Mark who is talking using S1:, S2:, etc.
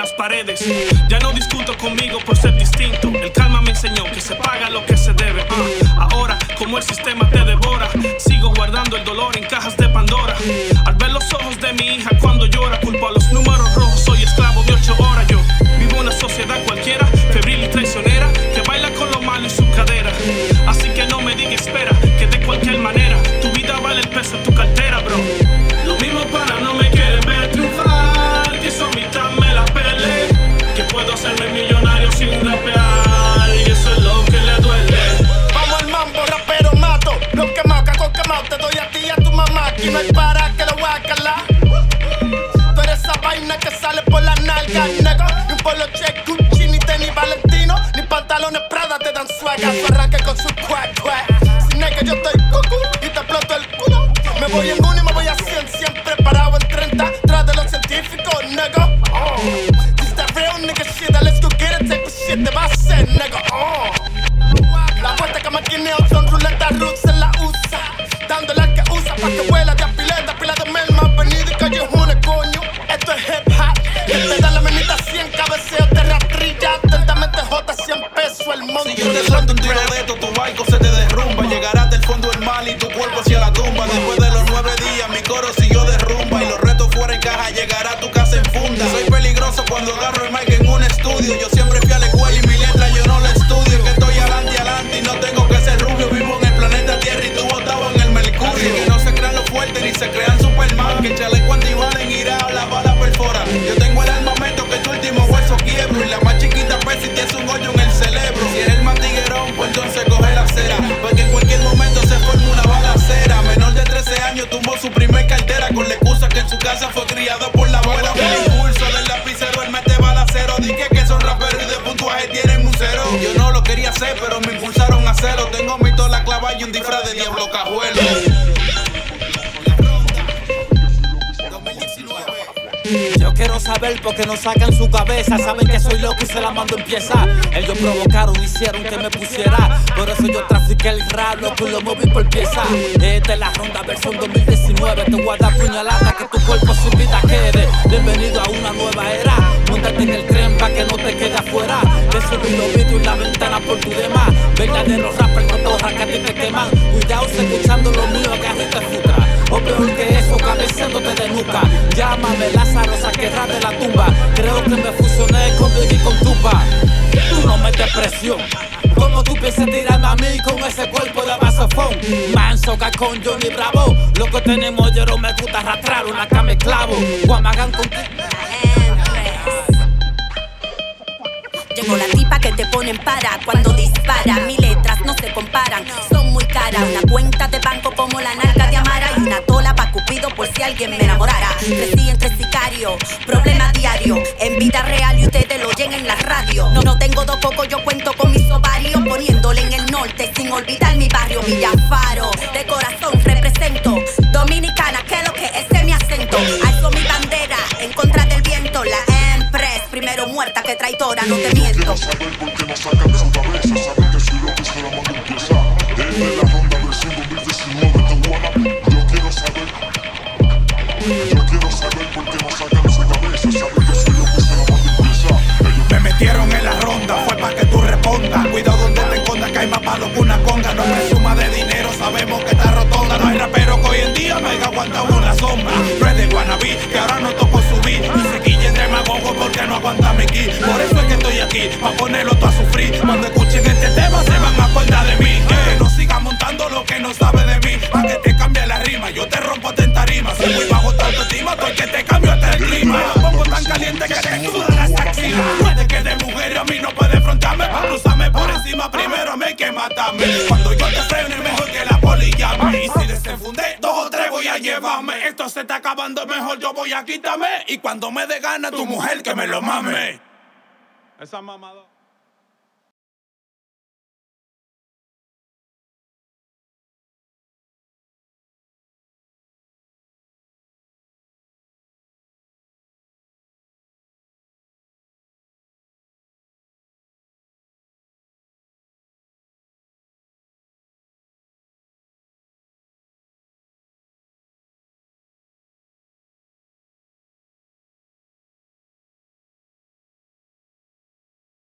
S1: Las paredes. Ya no discuto conmigo por ser distinto. El calma me enseñó que se paga lo que se debe. Ah, ahora, como el sistema te devora, sigo guardando el dolor en cajas de Pandora. Al ver los ojos de mi hija cuando llora, culpo a los números Su
S2: arranque con su quack. Si nega, yo estoy cucu y te exploto el culo. Me voy en uno y me voy a 100, siempre parado en 30. Tras de los científicos, nego. Oh. This that real nigga shit, let's go get it, take the shit, te va a nego. Oh. La vuelta que maquineo son ruletas roots en la USA. Dándole al que usa pa' que vuela de apileta, pila de melma, avenida y callejones, coño. Esto es hip hop.
S3: Yo te suelto un tiro de esto, tu barco se te derrumba. Llegarás del fondo del mal y tu cuerpo hacia la tumba. Después de los nueve días, mi coro siguió de rumba. Y los retos fuera en caja, llegará a tu casa en funda. Soy peligroso cuando agarro el mic en un estudio. Yo lo pero me impulsaron a hacerlo. Tengo mi tola clava y un disfraz de diablo cajuelo.
S4: Yo quiero saber por qué no sacan su cabeza. Saben que soy loco y se la mando en pieza. Ellos provocaron, hicieron que me pusiera. Por eso yo trafiqué el rap, loco, y lo moví por pieza. Esta es la ronda versión 2019. Te voy a dar puñalada que tu cuerpo sin vida quede. Bienvenido a una nueva era. Móntate en el tren pa' que no te quede afuera. Te subí vidrios y la por tu demás. Verdaderos rappers no todas que a te queman. Cuidado escuchando lo mío que a te futra. O peor que eso, cabeceándote de nuca. Llámame Lázaro, saquerra de la tumba. Creo que me fusioné con y con Tupa. Tú no metes presión. Como tú piensas tirarme a mí con ese cuerpo de vasofón. Manso con Johnny Bravo. Lo que tenemos yo no me gusta arrastrar una cama clavo. Guamagan con
S5: Llegó la tipa que te ponen para cuando dispara. Mis letras no se comparan, son muy caras. Una cuenta de banco como la narca de Amara y una tola pa' Cupido por si alguien me enamorara. Crecí entre sicarios, problemas diarios. En vida real y ustedes lo oyen en la radio. No, no tengo dos cocos, yo cuento con mis ovarios. Poniéndole en el norte sin olvidar mi barrio Villafaro. De corazón represento Dominicana, que lo que ese es mi acento. Alzo mi bandera en contra del viento. La Empress, primero muerta que traitora, no te
S3: Metal. Cuando escuchen este tema se van a acordar de mí. Que no siga montando lo que no sabe de mí. Pa' que te cambie la rima, yo te rompo en tarima. Si muy bajo tu autoestima, estoy que te cambio hasta el clima. Pongo tan caliente que te sudan las axilas. Puede que de mujer a mí no puede frontarme. Pa' cruzarme por encima, primero me hay que matarme. Cuando yo te freno es mejor que la poli llame. Y si desenfundé, dos o tres voy a llevarme. Esto se está acabando, mejor yo voy a quitarme. Y cuando me dé gana, tu mujer que me lo mame.
S1: Esa mamada.